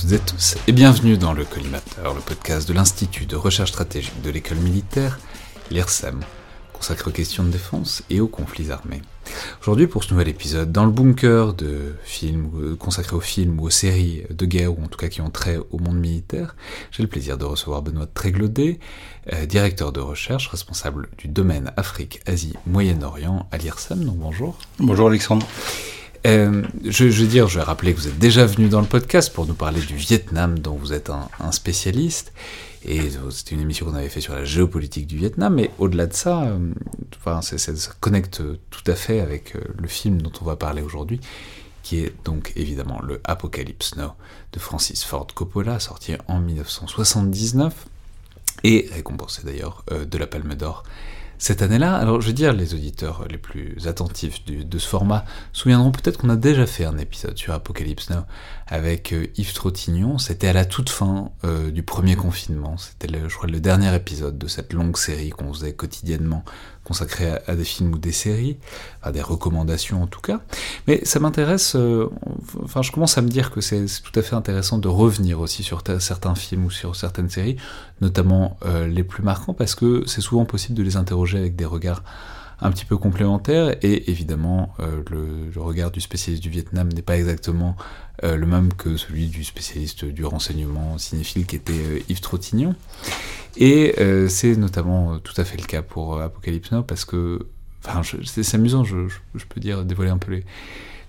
Toutes et tous et bienvenue dans le Collimateur, le podcast de l'Institut de recherche stratégique de l'école militaire, l'IRSEM, consacré aux questions de défense et aux conflits armés. Aujourd'hui, pour ce nouvel épisode, dans le bunker de films euh, consacré aux films ou aux séries de guerre, ou en tout cas qui ont trait au monde militaire, j'ai le plaisir de recevoir Benoît Tréglaudet, euh, directeur de recherche, responsable du domaine Afrique, Asie, Moyen-Orient à l'IRSEM. Bonjour. Bonjour Alexandre. Euh, je, je, dire, je vais rappeler que vous êtes déjà venu dans le podcast pour nous parler du Vietnam, dont vous êtes un, spécialiste. Et c'était une émission qu'on avait fait sur la géopolitique du Vietnam. Mais au-delà de ça, euh, ça connecte tout à fait avec euh, le film dont on va parler aujourd'hui, qui est donc évidemment le Apocalypse Now de Francis Ford Coppola, sorti en 1979 et récompensé d'ailleurs de la Palme d'Or cette année-là. Alors, je veux dire, les auditeurs les plus attentifs de ce format souviendront peut-être qu'on a déjà fait un épisode sur Apocalypse Now avec euh, Yves Trottignon. C'était à la toute fin euh, du premier confinement. C'était, je crois, le dernier épisode de cette longue série qu'on faisait quotidiennement consacrée à, des films ou des séries, à des recommandations en tout cas. Mais ça m'intéresse, euh, enfin, je commence à me dire que c'est, tout à fait intéressant de revenir aussi sur certains films ou sur certaines séries, notamment les plus marquants, parce que c'est souvent possible de les interroger avec des regards un petit peu complémentaires, et évidemment, euh, le, regard du spécialiste du Vietnam n'est pas exactement euh, le même que celui du spécialiste du renseignement cinéphile qui était euh, Yves Trottignon. Et c'est notamment tout à fait le cas pour Apocalypse Now, parce que, c'est amusant, je, peux dire, dévoiler un peu les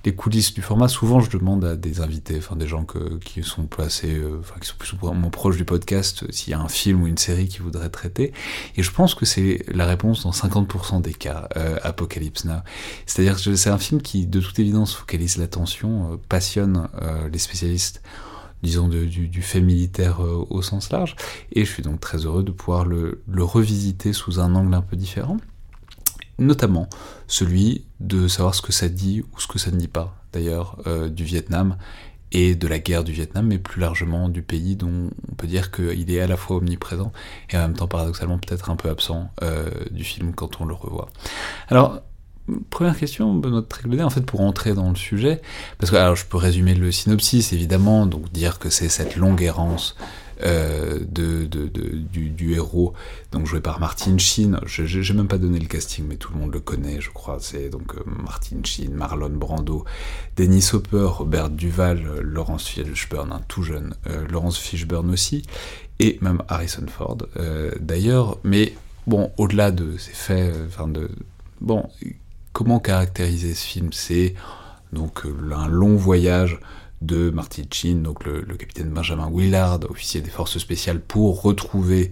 les coulisses du format, souvent je demande à des invités, enfin des gens que, qui sont placés, euh, qui sont plus ou moins proches du podcast, euh, s'il y a un film ou une série qu'ils voudraient traiter. Et je pense que c'est la réponse dans 50% des cas, euh, Apocalypse Now. C'est-à-dire que c'est un film qui, de toute évidence, focalise l'attention, euh, passionne euh, les spécialistes disons, du, du, fait militaire au sens large. Et je suis donc très heureux de pouvoir le, le revisiter sous un angle un peu différent notamment celui de savoir ce que ça dit ou ce que ça ne dit pas, d'ailleurs, euh, du Vietnam et de la guerre du Vietnam, mais plus largement du pays dont on peut dire qu'il est à la fois omniprésent et en même temps paradoxalement peut-être un peu absent euh, du film quand on le revoit. Alors, première question, Benoît Tréglaudet, en fait, pour entrer dans le sujet, parce que alors, je peux résumer le synopsis, évidemment, donc dire que c'est cette longue errance euh, de, du, héros, donc joué par Martin Sheen. Je n'ai même pas donné le casting, mais tout le monde le connaît, je crois. C'est donc euh, Martin Sheen, Marlon Brando, Dennis Hopper, Robert Duval, euh, Laurence Fishburne, un tout jeune, Laurence Fishburne aussi, et même Harrison Ford, d'ailleurs. Mais bon, au-delà de ces faits, enfin de bon, comment caractériser ce film? C'est donc un long voyage de Martin Sheen, donc le, capitaine Benjamin Willard, officier des forces spéciales, pour retrouver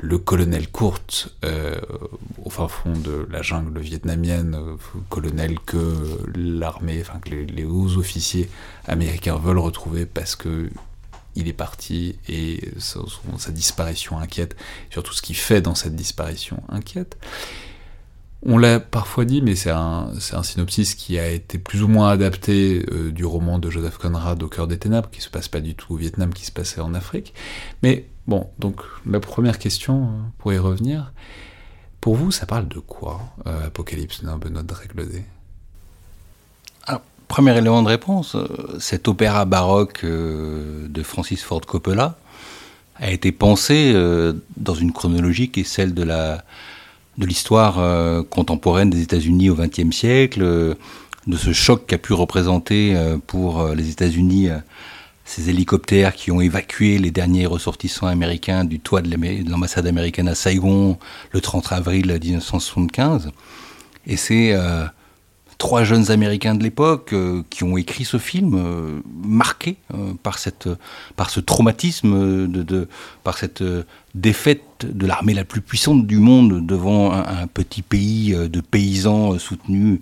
le colonel Kurt euh, au fin fond de la jungle vietnamienne, euh, colonel que l'armée, enfin que les, hauts officiers américains veulent retrouver parce que il est parti et sa, sa disparition inquiète, surtout ce qu'il fait dans cette disparition inquiète. On l'a parfois dit, mais c'est un, synopsis qui a été plus ou moins adapté euh, du roman de Joseph Conrad Au cœur des ténèbres, qui se passe pas du tout au Vietnam, qui se passait en Afrique. Mais bon, donc la première question, euh, pour y revenir, pour vous, ça parle de quoi, euh, Apocalypse Now, Benoît Dréglaudet ah, Premier élément de réponse, cet opéra baroque de Francis Ford Coppola a été pensé dans une chronologie qui est celle de la de l'histoire euh, contemporaine des États-Unis au XXe siècle, euh, de ce choc qu'a pu représenter pour les États-Unis ces hélicoptères qui ont évacué les derniers ressortissants américains du toit de l'ambassade américaine à Saigon le 30 avril 1975. Et c'est euh, trois jeunes Américains de l'époque euh, qui ont écrit ce film, euh, marqué par, cette, par ce traumatisme, de, par cette défaite de l'armée la plus puissante du monde devant un, petit pays de paysans soutenus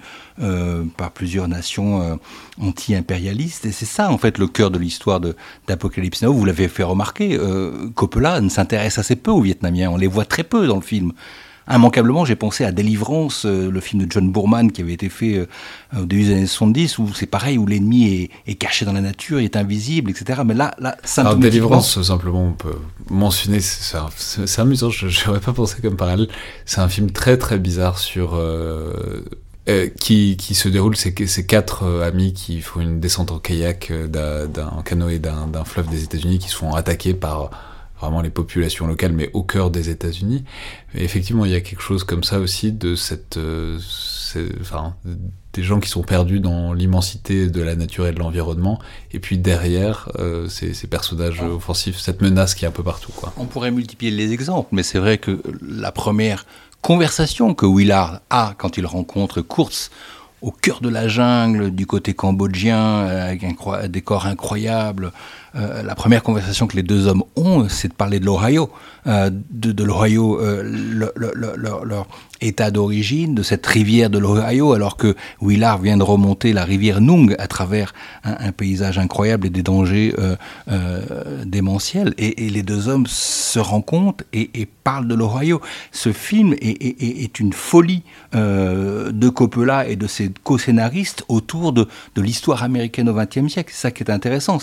par plusieurs nations anti-impérialistes. Et c'est ça, en fait, le cœur de l'histoire d'Apocalypse Now. Vous l'avez fait remarquer, Coppola ne s'intéresse assez peu aux Vietnamiens. On les voit très peu dans le film immanquablement, j'ai pensé à Délivrance, euh, le film de John Boorman qui avait été fait euh, au début des années 70, où c'est pareil, où l'ennemi est, caché dans la nature, il est invisible, etc. Mais là, là Alors, Délivrance, simplement, on peut mentionner, c'est amusant, je n'aurais pas pensé comme parallèle. C'est un film très très bizarre sur. Euh, qui, qui, se déroule, c'est ces quatre amis qui font une descente en kayak, d'un canoë d'un fleuve des États-Unis, qui se font attaquer par vraiment les populations locales, mais au cœur des États-Unis. Effectivement, il y a quelque chose comme ça aussi de cette, euh, enfin, des gens qui sont perdus dans l'immensité de la nature et de l'environnement, et puis derrière euh, ces, ces, personnages offensifs, cette menace qui est un peu partout. Quoi. On pourrait multiplier les exemples, mais c'est vrai que la première conversation que Willard a quand il rencontre Kurtz au cœur de la jungle, du côté cambodgien, avec un décor incroyable, euh, la première conversation que les deux hommes ont, c'est de parler de l'Ohio, euh, de, l'Ohio, euh, leur état d'origine, de cette rivière de l'Ohio, alors que Willard vient de remonter la rivière Nung à travers un, paysage incroyable et des dangers démentiels. Et, les deux hommes se rencontrent et, parlent de l'Ohio. Ce film est, une folie de Coppola et de ses co-scénaristes autour de, l'histoire américaine au XXe siècle. C'est ça qui est intéressant,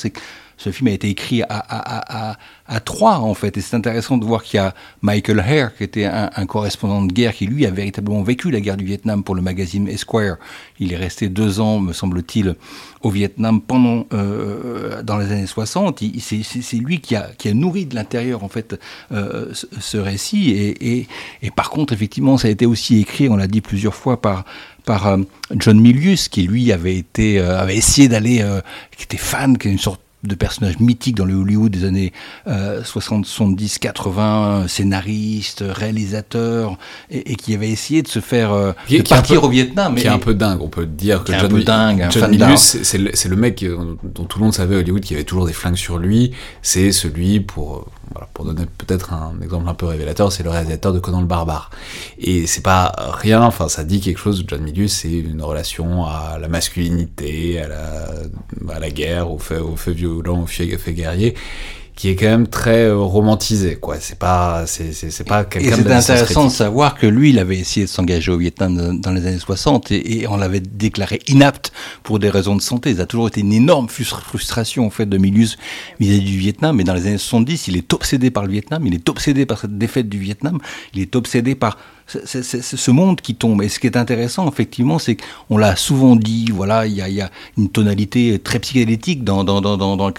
ce film a été écrit à, à, à, à trois, en fait. Et c'est intéressant de voir qu'il y a Michael Hare, qui était un, correspondant de guerre, qui lui a véritablement vécu la guerre du Vietnam pour le magazine Esquire. Il est resté deux ans, me semble-t-il, au Vietnam pendant, euh, dans les années 60. C'est lui qui a, qui a nourri de l'intérieur, en fait, euh, ce, récit. Et, et, et, par contre, effectivement, ça a été aussi écrit, on l'a dit plusieurs fois, par par euh, John Milius, qui lui avait été, euh, avait essayé d'aller, euh, qui était fan, qui est une sorte de personnages mythiques dans le Hollywood des années 60, 70, 80, scénariste, réalisateur, et, qui avait essayé de se faire euh, de partir au Vietnam. Qui est un peu dingue, on peut dire que John, un peu dingue, John Milius, c'est le, le, mec dont tout le monde savait à Hollywood qui avait toujours des flingues sur lui. C'est celui pour voilà, pour donner peut-être un exemple un peu révélateur, c'est le réalisateur de Conan le Barbare. Et c'est pas rien, enfin ça dit quelque chose, John Milius, c'est une relation à la masculinité, à la, à la guerre, au fait, au fait violent, au fait, fait guerrier qui est quand même très euh, romantisé, quoi. C'est pas, c'est, c'est, pas quelqu'un. Et c'est intéressant de savoir que lui, il avait essayé de s'engager au Vietnam dans les années 60 et, on l'avait déclaré inapte pour des raisons de santé. Ça a toujours été une énorme frustration en fait de Milius vis-à-vis du Vietnam. Mais dans les années 70, il est obsédé par le Vietnam, il est obsédé par cette défaite du Vietnam, il est obsédé par c'est ce monde qui tombe. Et ce qui est intéressant, effectivement, c'est qu'on l'a souvent dit, voilà, il y a, une tonalité très psychédélique dans, dans,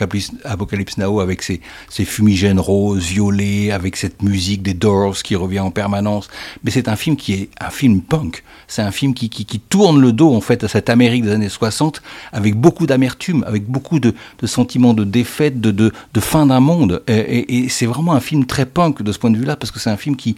Apocalypse Now, avec ses, ses, fumigènes roses, violets, avec cette musique des Doors qui revient en permanence. Mais c'est un film qui est un film punk. C'est un film qui, tourne le dos, en fait, à cette Amérique des années 60, avec beaucoup d'amertume, avec beaucoup de, de, sentiments de défaite, de, fin d'un monde. Et c'est vraiment un film très punk de ce point de vue-là, parce que c'est un film qui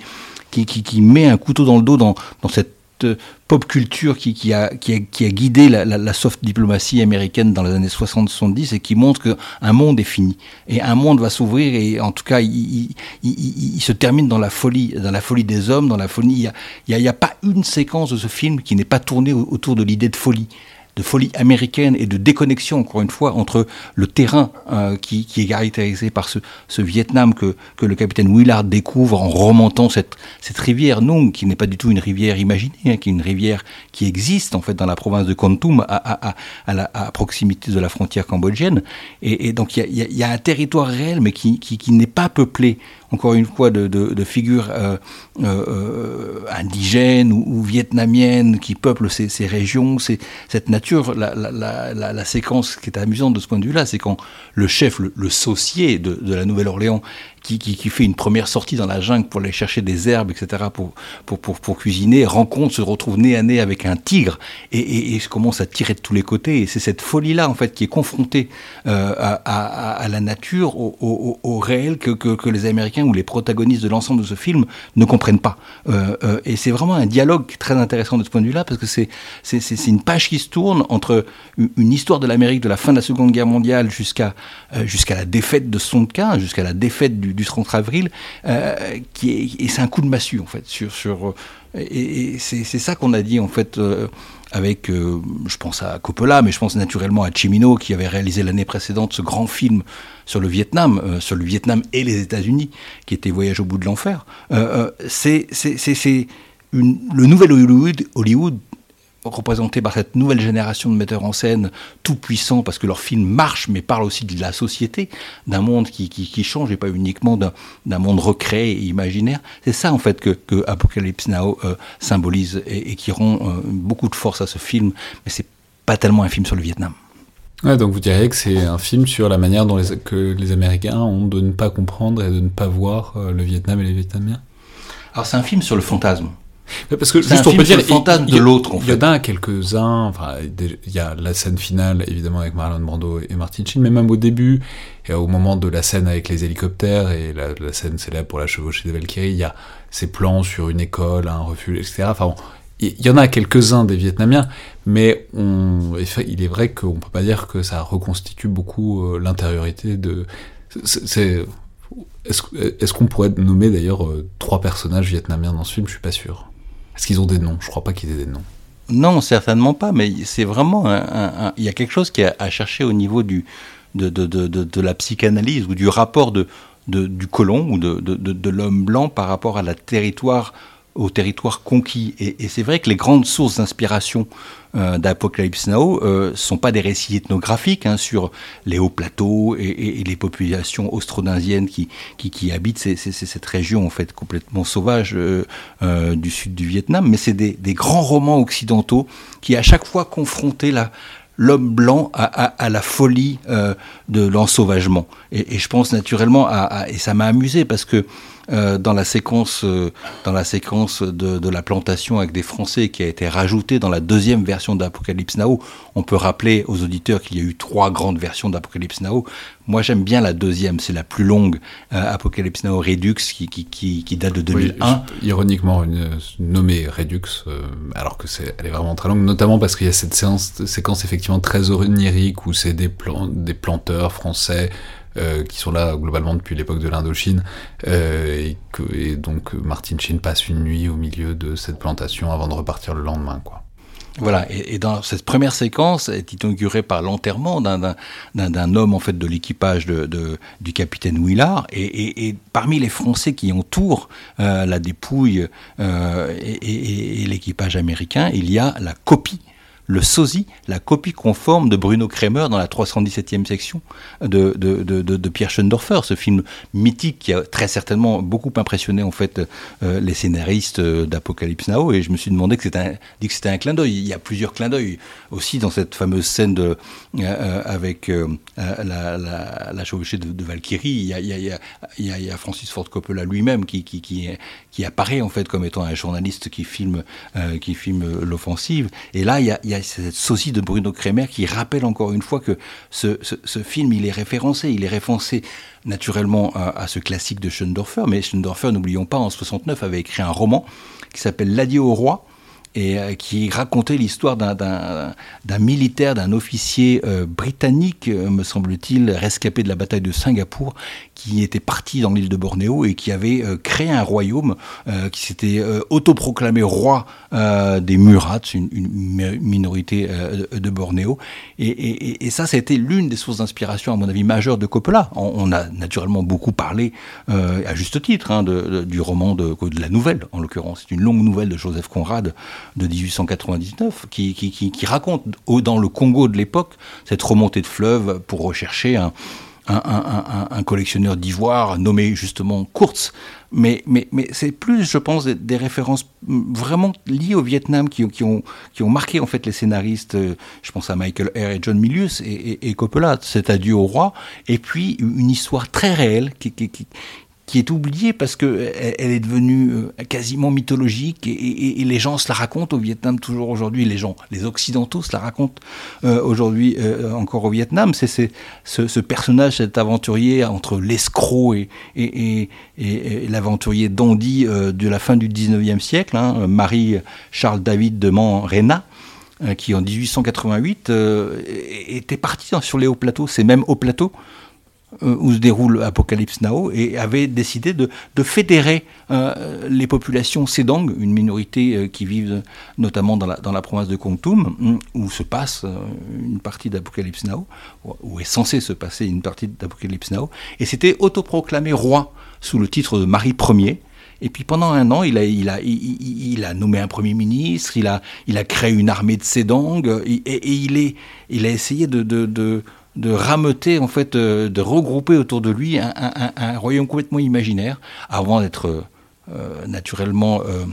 qui, met un couteau dans le dos dans, cette euh, pop culture qui, qui, a, qui, a, qui guidé la, la, soft diplomatie américaine dans les années 60-70 et qui montre qu'un monde est fini. Et un monde va s'ouvrir et en tout cas, il, il, se termine dans la folie, dans la folie des hommes, dans la folie. Il n'y a, a, pas une séquence de ce film qui n'est pas tournée autour de l'idée de folie de folie américaine et de déconnexion, encore une fois, entre le terrain euh, qui, qui, est caractérisé par ce, ce Vietnam que, que, le capitaine Willard découvre en remontant cette, cette rivière Nung, qui n'est pas du tout une rivière imaginée, hein, qui est une rivière qui existe en fait dans la province de Kon Tum, à, à, à, la, à proximité de la frontière cambodgienne. Et, et donc il y a, y a, un territoire réel, mais qui, qui, qui n'est pas peuplé encore une fois, de, figures euh, euh, indigènes ou, vietnamiennes qui peuplent ces, régions, cette nature. La, séquence qui est amusante de ce point de vue-là, c'est quand le chef, le, saucier de, la Nouvelle-Orléans, qui, fait une première sortie dans la jungle pour aller chercher des herbes, etc., pour, cuisiner, rencontre, se retrouve nez à nez avec un tigre et, et, commence à tirer de tous les côtés. Et c'est cette folie-là, en fait, qui est confrontée euh, à, la nature, au, réel, que, les Américains ou les protagonistes de l'ensemble de ce film ne comprennent pas. Euh, euh, et c'est vraiment un dialogue très intéressant de ce point de vue-là, parce que c'est une page qui se tourne entre une histoire de l'Amérique de la fin de la Seconde Guerre mondiale jusqu'à euh, la défaite de Sonka, jusqu'à la défaite du, du 30 avril, qui est, et c'est un coup de massue en fait sur sur et, c'est ça qu'on a dit en fait avec, je pense à Coppola, mais je pense naturellement à Chimino qui avait réalisé l'année précédente ce grand film sur le Vietnam, euh, sur le Vietnam et les États-Unis, qui était Voyage au bout de l'enfer. Euh, c'est le nouvel Hollywood, Hollywood représenté par cette nouvelle génération de metteurs en scène tout puissants parce que leurs films marchent mais parlent aussi de la société, d'un monde qui, change et pas uniquement d'un monde recréé et imaginaire. C'est ça en fait que, Apocalypse Now euh, symbolise et, qui rend euh, beaucoup de force à ce film, mais c'est pas tellement un film sur le Vietnam. Ouais, donc vous diriez que c'est un film sur la manière dont les, que les Américains ont de ne pas comprendre et de ne pas voir euh, le Vietnam et les Vietnamiens Alors c'est un film sur le fantasme. Parce que juste on peut dire le fantasme de l'autre. Il y en a quelques-uns. Enfin, il y a la scène finale évidemment avec Marlon Brando et Martin Sheen, mais même au début et au moment de la scène avec les hélicoptères et la, la scène célèbre pour la chevauchée de Valkyrie, il y a ces plans sur une école, un refuge, etc. Enfin, bon, il y en a quelques-uns des Vietnamiens, mais il est vrai qu'on peut pas dire que ça reconstitue beaucoup euh, l'intériorité de. Est-ce qu'on pourrait nommer d'ailleurs euh, trois personnages vietnamiens dans ce film? Je suis pas sûr. Est-ce qu'ils ont des noms? Je crois pas qu'ils aient des noms. Non, certainement pas, mais c'est vraiment il y a quelque chose qui est à chercher au niveau du, de, de, de, de, la psychanalyse ou du rapport de, du colon ou de l'homme blanc par rapport à la territoire au territoire conquis. Et, c'est vrai que les grandes sources d'inspiration euh, d'Apocalypse Now euh, sont pas des récits ethnographiques hein, sur les hauts plateaux et, les populations austronasiennes qui, habitent cette région en fait complètement sauvage euh, euh, du sud du Vietnam, mais c'est des, grands romans occidentaux qui à chaque fois confrontaient l'homme blanc à, la folie de l'ensauvagement. Et, je pense naturellement à et ça m'a amusé parce que euh, dans la séquence, euh, dans la séquence de, de, la plantation avec des Français qui a été rajoutée dans la deuxième version d'Apocalypse Now. On peut rappeler aux auditeurs qu'il y a eu trois grandes versions d'Apocalypse Now. Moi, j'aime bien la deuxième, c'est la plus longue, euh, Apocalypse Now Redux, qui, qui, qui, qui date de 2001. Oui, ironiquement, une, nommée Redux, alors que c'est, elle est vraiment très longue, notamment parce qu'il y a cette séance, séquence effectivement très onirique où c'est des, plan, des planteurs français euh, qui sont là globalement depuis l'époque de l'Indochine, euh, et, donc Martin Sheen passe une nuit au milieu de cette plantation avant de repartir le lendemain, quoi. Voilà, et, dans cette première séquence est inaugurée par l'enterrement d'un homme en fait de l'équipage de, du capitaine Willard, et, et, parmi les Français qui entourent euh, la dépouille et, l'équipage américain, il y a la copie le sosie, la copie conforme de Bruno Kremer dans la 317e section de, de, de, de, Pierre Schoendorfer, ce film mythique qui a très certainement beaucoup impressionné en fait euh, les scénaristes d'Apocalypse Now et je me suis demandé que c'était un, dit que c'était un clin d'œil. Il y a plusieurs clins d'œil aussi dans cette fameuse scène de, euh, avec euh, la, chevauchée de, Valkyrie. Il y, a, Francis Ford Coppola lui-même qui, qui, qui, qui, apparaît en fait comme étant un journaliste qui filme, qui filme l'offensive. Et là, il y a, a cette sosie de Bruno Kremer qui rappelle encore une fois que ce, film, il est référencé, il est référencé naturellement à, à ce classique de Schoendorfer, mais Schoendorfer, n'oublions pas, en 69 avait écrit un roman qui s'appelle L'adieu au roi, et euh, qui racontait l'histoire d'un militaire, d'un officier euh, britannique, euh, me semble-t-il, rescapé de la bataille de Singapour, qui était parti dans l'île de Bornéo et qui avait euh, créé un royaume, euh, qui s'était euh, autoproclamé roi des Murats, une, minorité de Bornéo. Et, et, et ça, c'était l'une des sources d'inspiration, à mon avis, majeure de Coppola. On, a naturellement beaucoup parlé, à juste titre, hein, du roman de, la nouvelle, en l'occurrence. C'est une longue nouvelle de Joseph Conrad de 1899 qui, qui, qui, qui raconte dans le Congo de l'époque cette remontée de fleuve pour rechercher un un, un, un, collectionneur d'ivoire nommé justement Kurtz. Mais, mais, mais c'est plus, je pense, des, références vraiment liées au Vietnam qui, qui, ont, qui ont marqué en fait les scénaristes. Je pense à Michael Eyre et John Milius et, et, et Coppola, cet adieu au roi. Et puis une histoire très réelle qui, qui, qui qui est oubliée parce que elle, est devenue euh, quasiment mythologique et, les gens se la racontent au Vietnam toujours aujourd'hui. Les gens, les Occidentaux se la racontent euh, aujourd'hui euh, encore au Vietnam. C'est ce, personnage, cet aventurier entre l'escroc et, l'aventurier dandy de la fin du 19e siècle, hein, Marie-Charles David de Man-Réna qui en 1888 était parti sur les hauts plateaux, ces mêmes hauts plateaux euh, où se déroule Apocalypse Now, et avait décidé de, fédérer euh, les populations Sedang, une minorité euh, qui vivent notamment dans la, province de Kongtum, où se passe une partie d'Apocalypse Now, où est censé se passer une partie d'Apocalypse Now, et c'était autoproclamé roi sous le titre de Marie Ier. Et puis pendant un an, il a, nommé un premier ministre, il a, créé une armée de Sedang, et, il, a essayé de rameuter, en fait, euh, de regrouper autour de lui un, royaume complètement imaginaire, avant d'être euh, naturellement euh,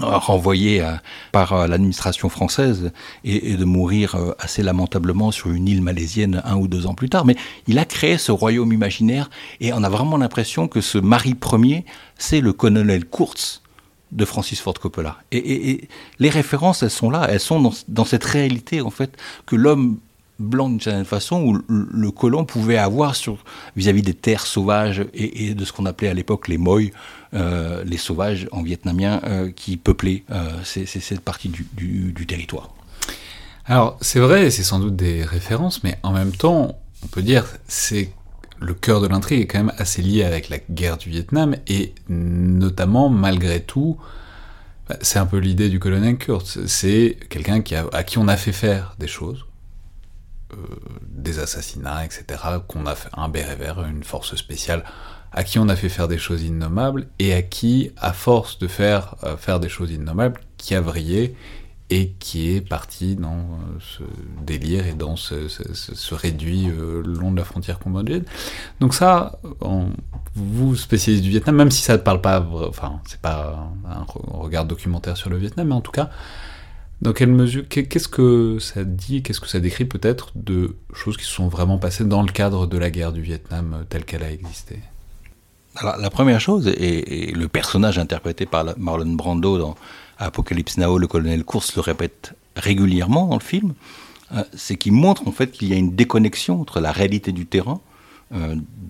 renvoyé par l'administration française et, de mourir assez lamentablement sur une île malaisienne un ou deux ans plus tard. Mais il a créé ce royaume imaginaire et on a vraiment l'impression que ce mari premier, c'est le colonel Kurtz de Francis Ford Coppola. Et, les références, elles sont là, elles sont dans, dans cette réalité, en fait, que l'homme blanc d'une certaine façon où le colon pouvait avoir sur vis-à-vis des terres sauvages et, de ce qu'on appelait à l'époque les moy, euh, les sauvages en vietnamien euh, qui peuplaient euh, cette partie du, territoire. Alors c'est vrai, c'est sans doute des références, mais en même temps, on peut dire c'est le cœur de l'intrigue est quand même assez lié avec la guerre du Vietnam et notamment malgré tout. Bah, c'est un peu l'idée du colonel Kurtz. C'est quelqu'un qui à qui on a fait faire des choses, des assassinats, etc., qu'on a fait un béret vert, une force spéciale, à qui on a fait faire des choses innommables, et à qui, à force de faire euh, faire des choses innommables, qui a vrillé et qui est parti dans euh, ce délire et dans ce, réduit le long de la frontière cambodgienne. Donc ça, vous, spécialiste du Vietnam, même si ça ne parle pas, enfin, c'est pas un regard documentaire sur le Vietnam, mais en tout cas, dans quelle mesure, qu'est-ce que ça dit, qu'est-ce que ça décrit peut-être de choses qui se sont vraiment passées dans le cadre de la guerre du Vietnam euh, telle qu'elle a existé? Alors la première chose, et, le personnage interprété par Marlon Brando dans Apocalypse Now, le colonel Course le répète régulièrement dans le film, euh, c'est qu'il montre en fait qu'il y a une déconnexion entre la réalité du terrain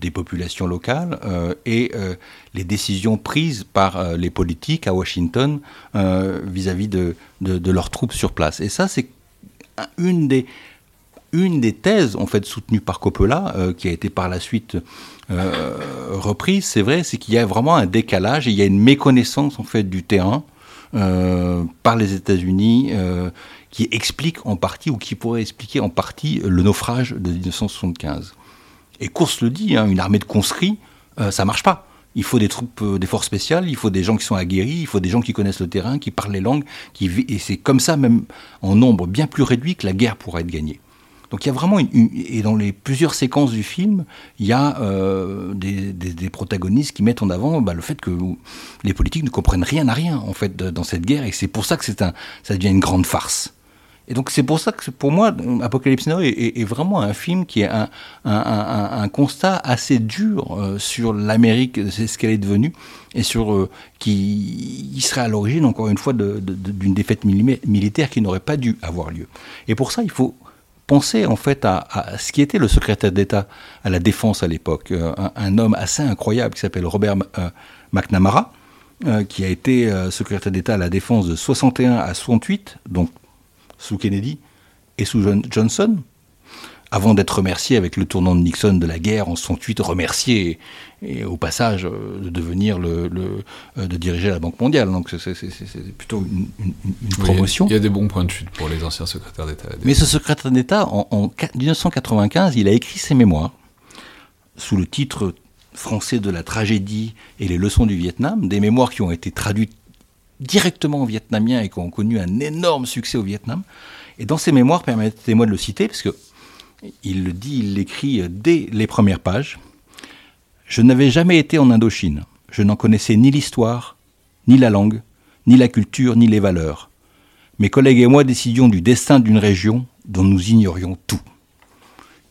des populations locales euh, et euh, les décisions prises par les politiques à Washington vis-à-vis de, de, leurs troupes sur place. Et ça, c'est une des, une des thèses en fait soutenues par Coppola, qui a été par la suite reprise, c'est vrai, c'est qu'il y a vraiment un décalage et il y a une méconnaissance en fait du terrain par les États-Unis qui explique en partie ou qui pourrait expliquer en partie le naufrage de 1975. Et Course le dit, hein, une armée de conscrits, euh, ça marche pas. Il faut des troupes, euh, des forces spéciales, il faut des gens qui sont aguerris, il faut des gens qui connaissent le terrain, qui parlent les langues, qui et c'est comme ça, même en nombre bien plus réduit, que la guerre pourra être gagnée. Donc il y a vraiment et dans les plusieurs séquences du film, il y a euh, des, protagonistes qui mettent en avant bah, le fait que les politiques ne comprennent rien à rien en fait dans cette guerre et c'est pour ça que c'est un, ça devient une grande farce. Et donc c'est pour ça que pour moi, Apocalypse Now est, vraiment un film qui est un, un, constat assez dur euh, sur l'Amérique, c'est ce qu'elle est devenue, et sur euh, qui serait à l'origine, encore une fois, d'une défaite militaire qui n'aurait pas dû avoir lieu. Et pour ça, il faut penser en fait à, ce qui était le secrétaire d'État à la défense à l'époque, euh, un, homme assez incroyable qui s'appelle Robert McNamara, qui a été secrétaire d'État à la défense de 61 à 68, donc sous Kennedy et sous Johnson, avant d'être remercié avec le tournant de Nixon de la guerre en 68, remercié et, au passage euh, de devenir le, euh, de diriger la Banque mondiale. Donc c'est plutôt une, promotion. Il y a des bons points de chute pour les anciens secrétaires d'État. Mais ce secrétaire d'État, en, en 1995, il a écrit ses mémoires sous le titre français de la tragédie et les leçons du Vietnam, des mémoires qui ont été traduites directement en vietnamien et qui ont connu un énorme succès au Vietnam. Et dans ses mémoires, permettez-moi de le citer, parce que il le dit, il l'écrit dès les premières pages. Je n'avais jamais été en Indochine. Je n'en connaissais ni l'histoire, ni la langue, ni la culture, ni les valeurs. Mes collègues et moi décidions du destin d'une région dont nous ignorions tout.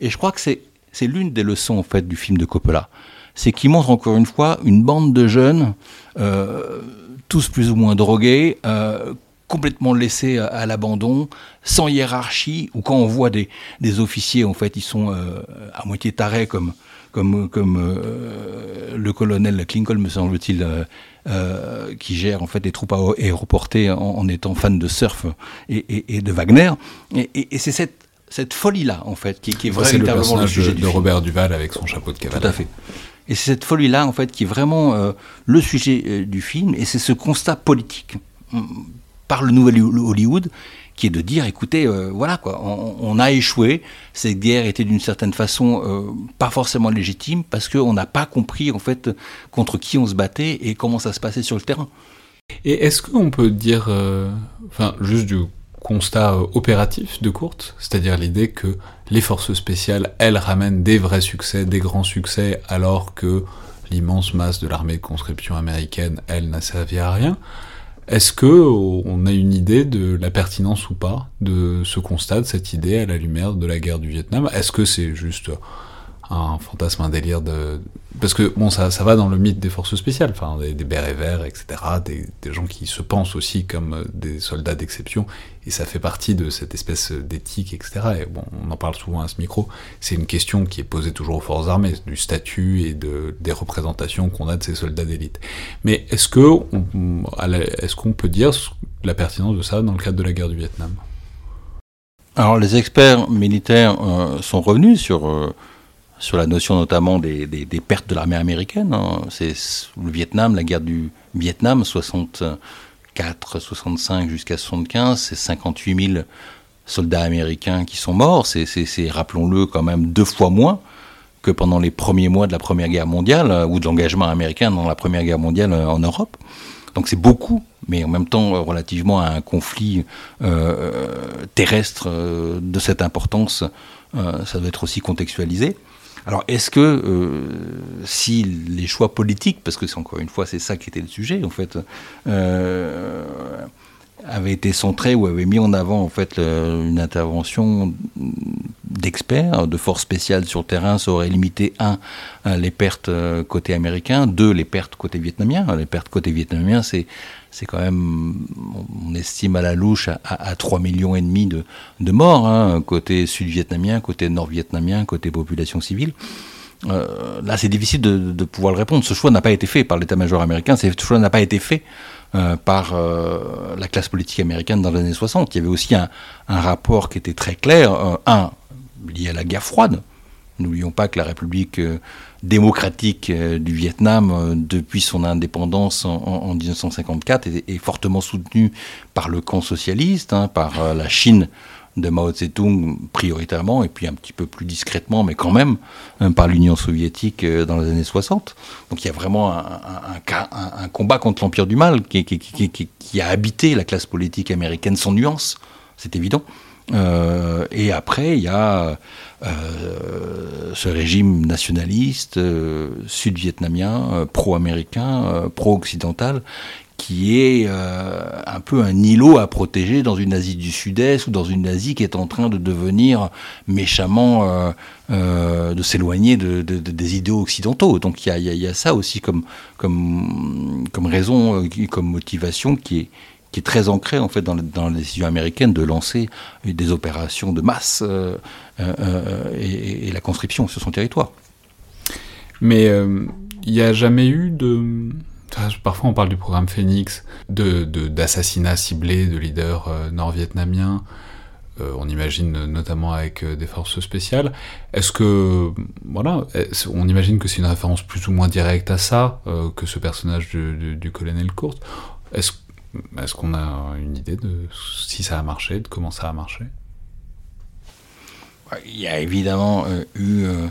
Et je crois que c'est, c'est l'une des leçons en fait du film de Coppola. C'est qu'il montre encore une fois une bande de jeunes, euh, tous plus ou moins drogués, euh, complètement laissés à, l'abandon, sans hiérarchie, ou quand on voit des, des officiers, en fait, ils sont euh, à moitié tarés, comme, comme, comme le colonel Klincoln, me semble-t-il, euh, qui gère en fait des troupes aéroportées en, en étant fan de surf et, et, et de Wagner. Et, et c'est cette cette folie-là, en fait, qui, qui est vraiment le, personnage le sujet de, de Robert Duval avec son chapeau de cavalier. Tout à fait. Et c'est cette folie-là, en fait, qui est vraiment euh, le sujet euh, du film, et c'est ce constat politique mm, par le nouvel Hollywood qui est de dire, écoutez, euh, voilà quoi, on, on, a échoué, cette guerre était d'une certaine façon pas forcément légitime parce qu'on n'a pas compris en fait contre qui on se battait et comment ça se passait sur le terrain. Et est-ce qu'on peut dire, enfin, juste du constat opératif de Courte, c'est-à-dire l'idée que les forces spéciales, elles, ramènent des vrais succès, des grands succès, alors que l'immense masse de l'armée de conscription américaine, elle, n'a servi à rien. Est-ce que on a une idée de la pertinence ou pas de ce constat, de cette idée à la lumière de la guerre du Vietnam? Est-ce que c'est juste un fantasme, un délire de... Parce que, bon, ça, ça va dans le mythe des forces spéciales, enfin, des, des bérets verts, etc., des, des, gens qui se pensent aussi comme des soldats d'exception, et ça fait partie de cette espèce d'éthique, etc., et bon, on en parle souvent à ce micro, c'est une question qui est posée toujours aux forces armées, du statut et de, des représentations qu'on a de ces soldats d'élite. Mais est-ce que, on, est-ce qu'on peut dire la pertinence de ça dans le cadre de la guerre du Vietnam? Alors, les experts militaires euh, sont revenus sur... Euh sur la notion notamment des, pertes de l'armée américaine. Hein. C'est le Vietnam, la guerre du Vietnam, 64, 65 jusqu'à 75, c'est 58 000 soldats américains qui sont morts. C'est, rappelons-le, quand même deux fois moins que pendant les premiers mois de la Première Guerre mondiale, euh, ou de l'engagement américain dans la Première Guerre mondiale euh, en Europe. Donc c'est beaucoup, mais en même temps euh, relativement à un conflit terrestre de cette importance, ça doit être aussi contextualisé. Alors, est-ce que euh, si les choix politiques, parce que c'est encore une fois c'est ça qui était le sujet en fait, euh, avaient été centrés ou avaient mis en avant en fait une intervention d'experts, de forces spéciales sur le terrain, ça aurait limité un les pertes euh, côté américain, deux les pertes côté vietnamien. Les pertes côté vietnamien, c'est c'est quand même, on estime à la louche à, à 3 millions et demi de, morts, hein, côté sud-vietnamien, côté nord-vietnamien, côté population civile. Euh, là, c'est difficile de, pouvoir le répondre. Ce choix n'a pas été fait par l'état-major américain, ce choix n'a pas été fait euh, par euh, la classe politique américaine dans les années 60. Il y avait aussi un, rapport qui était très clair, un, lié à la guerre froide. N'oublions pas que la République euh, démocratique euh, du Vietnam, euh, depuis son indépendance en, en 1954, est, est, fortement soutenue par le camp socialiste, hein, par la Chine de Mao Tse-tung prioritairement, et puis un petit peu plus discrètement, mais quand même, hein, par l'Union soviétique dans les années 60. Donc il y a vraiment un, un, combat contre l'empire du mal qui, a habité la classe politique américaine sans nuance, c'est évident. Euh, et après, il y a euh, ce régime nationaliste euh, sud-vietnamien, pro-américain, pro-occidental, qui est un peu un îlot à protéger dans une Asie du Sud-Est ou dans une Asie qui est en train de devenir méchamment, de s'éloigner de, de, de, des idéaux occidentaux. Donc il y y a, ça aussi comme, comme, comme raison, comme motivation qui est, qui est très ancré en fait dans, les décisions américaines de lancer des opérations de masse euh, euh, et, et, la conscription sur son territoire. Mais il euh, n'y a jamais eu de... Parfois on parle du programme Phoenix, d'assassinats de, ciblés de leaders euh, nord-vietnamiens, euh, on imagine notamment avec des forces spéciales. Est-ce que, voilà, on imagine que c'est une référence plus ou moins directe à ça, que ce personnage du, du, du colonel Courte. Est-ce est-ce qu'on a une idée de si ça a marché, de comment ça a marché? Il y a évidemment euh, eu euh,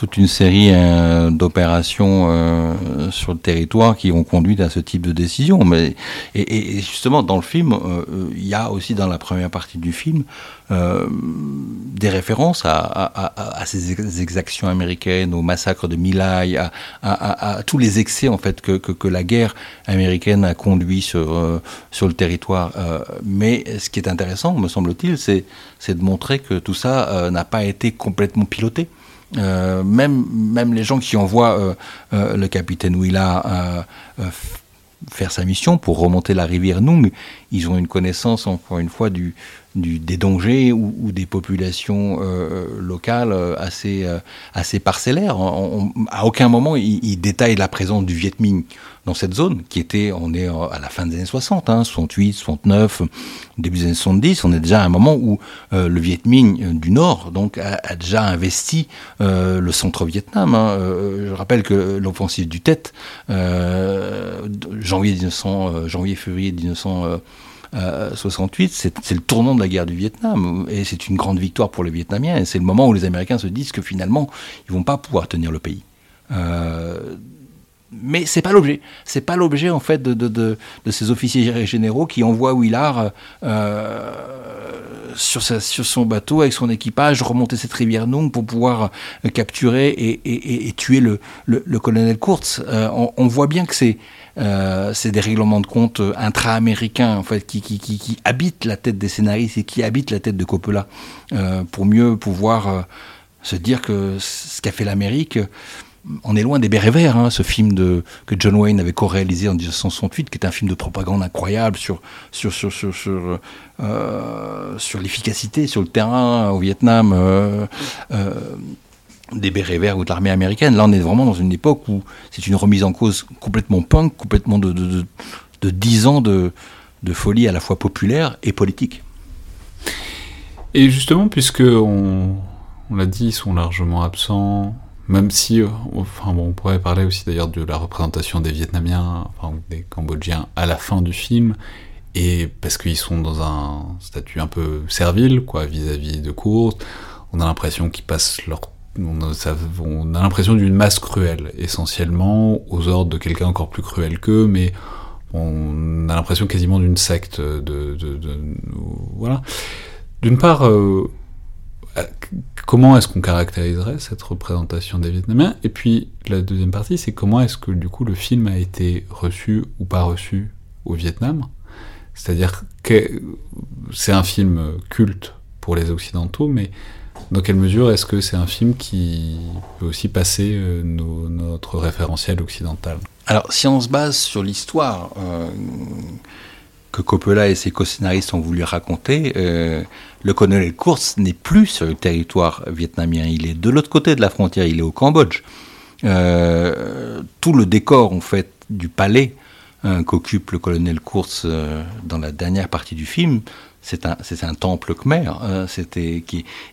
toute une série euh, d'opérations euh, sur le territoire qui ont conduit à ce type de décision. Mais, et, justement, dans le film, euh, il y a aussi dans la première partie du film des références à, ces exactions américaines, au massacre de Milai, à, tous les excès en fait que, que, la guerre américaine a conduit sur, sur le territoire. Mais ce qui est intéressant, me semble-t-il, c'est de montrer que tout ça n'a pas été complètement piloté même, même les gens qui envoient le capitaine Willa faire sa mission pour remonter la rivière Nung, ils ont une connaissance, encore une fois, du, des dangers ou, des populations euh, locales euh, assez, euh, assez parcellaires. à aucun moment, il, détaille la présence du Viet Minh dans cette zone, qui était, on est à la fin des années 60, hein, 68, 69, début des années 70, on est déjà à un moment où le Viet Minh du Nord donc, a, déjà investi le centre-Vietnam. Hein. je rappelle que l'offensive du Tet, janvier, 1900, janvier février 1900, 68, c'est le tournant de la guerre du Vietnam. Et c'est une grande victoire pour les Vietnamiens. Et c'est le moment où les Américains se disent que finalement, ils vont pas pouvoir tenir le pays. Euh, mais c'est pas l'objet. C'est pas l'objet en fait de, ces officiers généraux qui envoient Willard euh, sur, son bateau avec son équipage remonter cette rivière Nung pour pouvoir euh, capturer et, tuer le, colonel Kurtz. Euh, on, voit bien que c'est euh, c'est des règlements de compte intra-américains en fait, qui, habitent la tête des scénaristes et qui habitent la tête de Coppola euh, pour mieux pouvoir euh, se dire que ce qu'a fait l'Amérique, on est loin des bérets verts, hein, ce film de, que John Wayne avait co-réalisé en 1968, qui est un film de propagande incroyable sur, sur, sur, sur, sur, euh, sur l'efficacité sur le terrain au Vietnam. Des bérets verts ou de l'armée américaine. Là, on est vraiment dans une époque où c'est une remise en cause complètement punk, complètement de, de, de, 10 ans de, de, folie à la fois populaire et politique. Et justement, puisque on, on l'a dit, ils sont largement absents, même si, euh, enfin bon, on pourrait parler aussi d'ailleurs de la représentation des Vietnamiens, enfin des Cambodgiens à la fin du film, et parce qu'ils sont dans un statut un peu servile, quoi, vis-à-vis de Kurt, on a l'impression qu'ils passent leur on a, l'impression d'une masse cruelle, essentiellement aux ordres de quelqu'un encore plus cruel qu'eux, mais on a l'impression quasiment d'une secte de, voilà. D'une part, euh, comment est-ce qu'on caractériserait cette représentation des Vietnamiens? Et puis la deuxième partie, c'est comment est-ce que du coup le film a été reçu ou pas reçu au Vietnam? C'est-à-dire que c'est un film culte pour les Occidentaux, mais dans quelle mesure est-ce que c'est un film qui peut aussi passer euh, notre référentiel occidental? Alors, si on se base sur l'histoire euh, que Coppola et ses co-scénaristes ont voulu raconter, euh, le colonel Kurtz n'est plus sur le territoire vietnamien. Il est de l'autre côté de la frontière, il est au Cambodge. tout le décor, en fait, du palais qu'occupe le colonel Kurtz dans la dernière partie du film c'est un, temple khmer, euh, c'était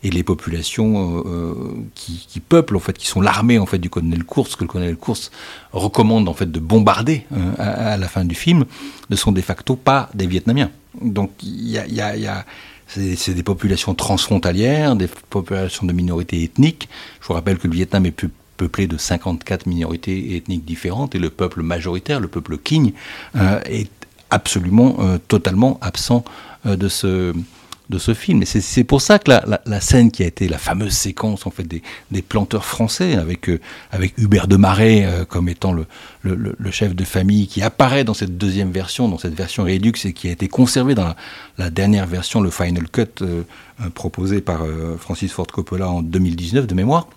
et les populations euh, euh, qui, peuplent en fait, qui sont l'armée en fait du colonel Kurtz, que le colonel Kurtz recommande en fait de bombarder à, la fin du film, ne sont de facto pas des Vietnamiens. Donc il y a, c'est des populations transfrontalières, des populations de minorités ethniques. Je vous rappelle que le Vietnam est peuplé de 54 minorités ethniques différentes et le peuple majoritaire, le peuple King, est absolument, totalement absent de ce de ce film. Et c'est pour ça que la, scène qui a été la fameuse séquence en fait des, des planteurs français avec euh, avec Hubert de Marais euh, comme étant le, le, chef de famille qui apparaît dans cette deuxième version, dans cette version Redux et qui a été conservée dans la, dernière version, le final cut proposé par Francis Ford Coppola en 2019 de mémoire.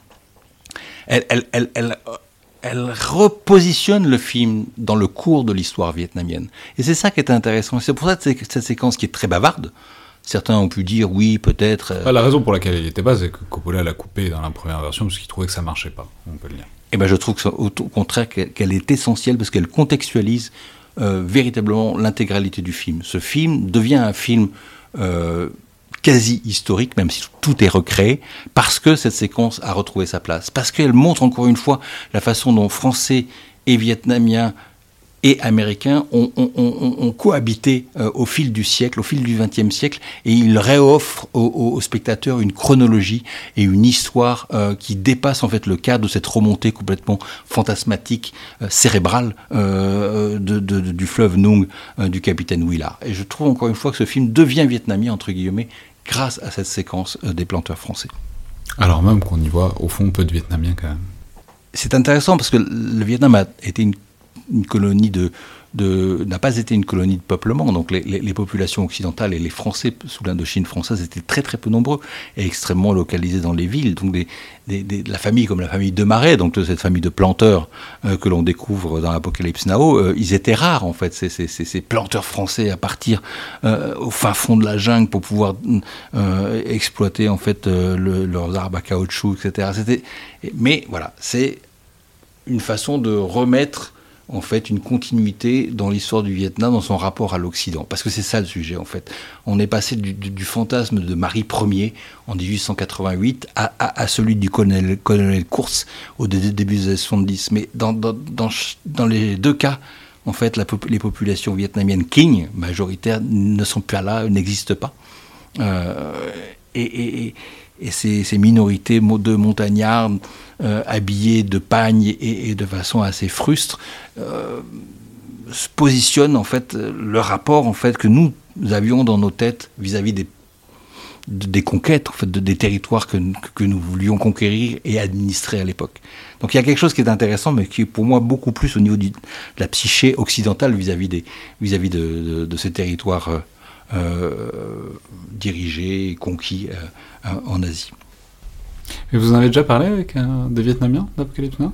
Elle elle repositionne le film dans le cours de l'histoire vietnamienne. Et c'est ça qui est intéressant. C'est pour ça que cette séquence qui est très bavarde, certains ont pu dire oui, peut-être. Euh, la raison pour laquelle elle n'était pas, c'est que Coppola l'a coupée dans la première version parce qu'il trouvait que ça marchait pas, on peut le dire. Eh ben je trouve que au, contraire qu'elle est essentielle parce qu'elle contextualise euh, véritablement l'intégralité du film. Ce film devient un film euh, quasi historique, même si tout est recréé, parce que cette séquence a retrouvé sa place, parce qu'elle montre encore une fois la façon dont Français et Vietnamiens et américains ont, cohabité euh, au fil du siècle, au fil du XXe siècle, et il réoffre aux, spectateurs une chronologie et une histoire euh, qui dépasse en fait le cadre de cette remontée complètement fantasmatique, euh, cérébrale du fleuve Nung du capitaine Willard. Et je trouve encore une fois que ce film devient vietnamien entre guillemets grâce à cette séquence des planteurs français. Alors même qu'on y voit au fond peu de Vietnamiens quand même. C'est intéressant parce que le Vietnam a été une une colonie de, de n'a pas été une colonie de peuplement. Donc les, populations occidentales et les Français sous l'Indochine française étaient très très peu nombreux et extrêmement localisés dans les villes. Donc la famille comme la famille de Marais, donc cette famille de planteurs euh, que l'on découvre dans l'Apocalypse Now, euh, ils étaient rares en fait, ces, planteurs français à partir euh, au fin fond de la jungle pour pouvoir exploiter en fait le, leurs arbres à caoutchouc, etc. Mais voilà, c'est une façon de remettre en fait une continuité dans l'histoire du Vietnam, dans son rapport à l'Occident. Parce que c'est ça le sujet en fait. On est passé du, fantasme de Marie Ier en 1888 à, celui du colonel, colonel Course au début des années 70. Mais dans, dans, dans, les deux cas, en fait, les populations vietnamiennes King, majoritaires, ne sont plus là, n'existent pas. Euh, et, et ces, minorités de montagnards euh, habillés de pagne et, de façon assez frustre euh, se positionnent en fait le rapport en fait que nous avions dans nos têtes vis-à-vis -vis des conquêtes, en fait, de, des territoires que, nous voulions conquérir et administrer à l'époque. Donc il y a quelque chose qui est intéressant, mais qui est pour moi beaucoup plus au niveau de la psyché occidentale vis-à-vis -vis vis, -vis de, de, de, ces territoires euh, dirigés, conquis euh, en Asie. Et vous en avez déjà parlé avec des Vietnamiens d'Apocalypse Now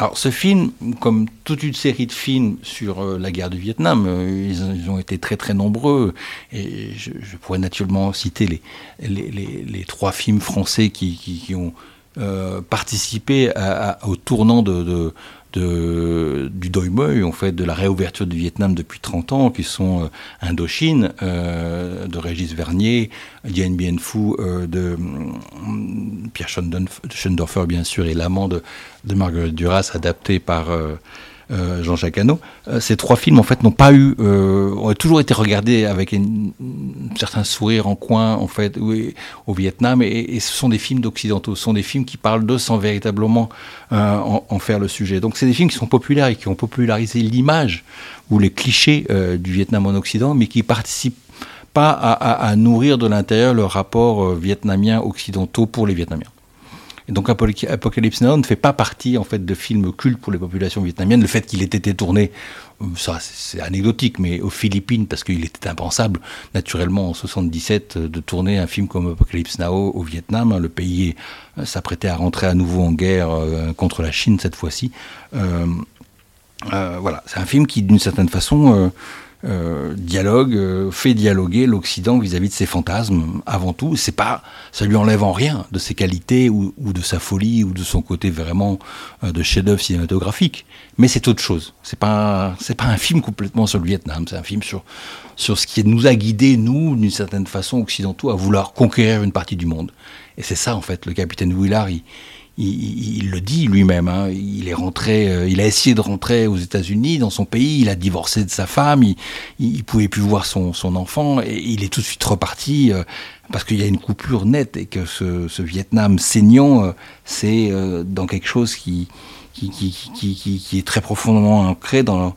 alors ce film, comme toute une série de films sur euh, la guerre du Vietnam, euh, ils, ils, ont été très très nombreux et je, je pourrais naturellement citer les, les, les, les, trois films français qui, qui, qui ont euh, participé à, à, au tournant de, de, du Doi Moi, en fait, de la réouverture du Vietnam depuis 30 ans, qui sont euh, Indochine, euh, de Régis Vernier, Dien Bien Phu, euh, de Pierre Schoendorfer, bien sûr, et L'amant de, Marguerite Duras, adapté par euh, Jean-Jacques Hano. Euh, ces trois films, en fait, n'ont pas eu, euh, ont toujours été regardés avec un certain sourire en coin, en fait, au Vietnam, et, ce sont des films d'occidentaux, ce sont des films qui parlent d'eux sans véritablement en, faire le sujet. Donc, c'est des films qui sont populaires et qui ont popularisé l'image ou les clichés du Vietnam en Occident, mais qui participent pas à, à, nourrir de l'intérieur le rapport vietnamien occidentaux pour les Vietnamiens. Donc Apocalypse Now ne fait pas partie en fait de films cultes pour les populations vietnamiennes. Le fait qu'il ait été tourné, ça c'est anecdotique, mais aux Philippines parce qu'il était impensable naturellement en 77 de tourner un film comme Apocalypse Now au Vietnam. Le pays s'apprêtait à rentrer à nouveau en guerre euh, contre la Chine cette fois-ci. Euh, euh, voilà, c'est un film qui d'une certaine façon euh, dialogue, euh, fait dialoguer l'Occident vis-à-vis de ses fantasmes avant tout. C'est pas, ça lui enlève en rien de ses qualités ou, de sa folie ou de son côté vraiment euh, de chef-d'œuvre cinématographique. Mais c'est autre chose. C'est pas, c'est pas un film complètement sur le Vietnam. C'est un film sur sur ce qui nous a guidés nous d'une certaine façon occidentaux à vouloir conquérir une partie du monde. Et c'est ça en fait. Le capitaine Willard, il, il, le dit lui-même. Hein, il est rentré, euh, il a essayé de rentrer aux États-Unis, dans son pays. Il a divorcé de sa femme. Il, il pouvait plus voir son, enfant et il est tout de suite reparti euh, parce qu'il y a une coupure nette et que ce, Vietnam saignant, euh, c'est dans quelque chose qui est très profondément ancré dans,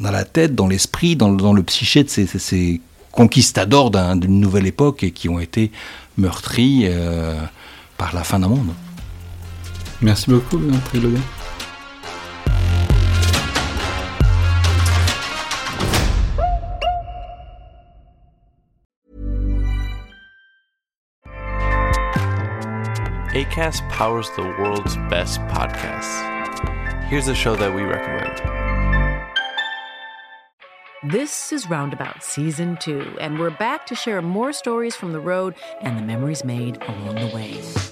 la tête, dans l'esprit, dans, le psyché de ces, conquistadors d'une nouvelle époque et qui ont été meurtris par la fin d'un monde. Merci beaucoup, Trilogue. ACAST powers the world's best podcasts. Here's a show that we recommend. This is Roundabout Season 2, and we're back to share more stories from the road and the memories made along the way.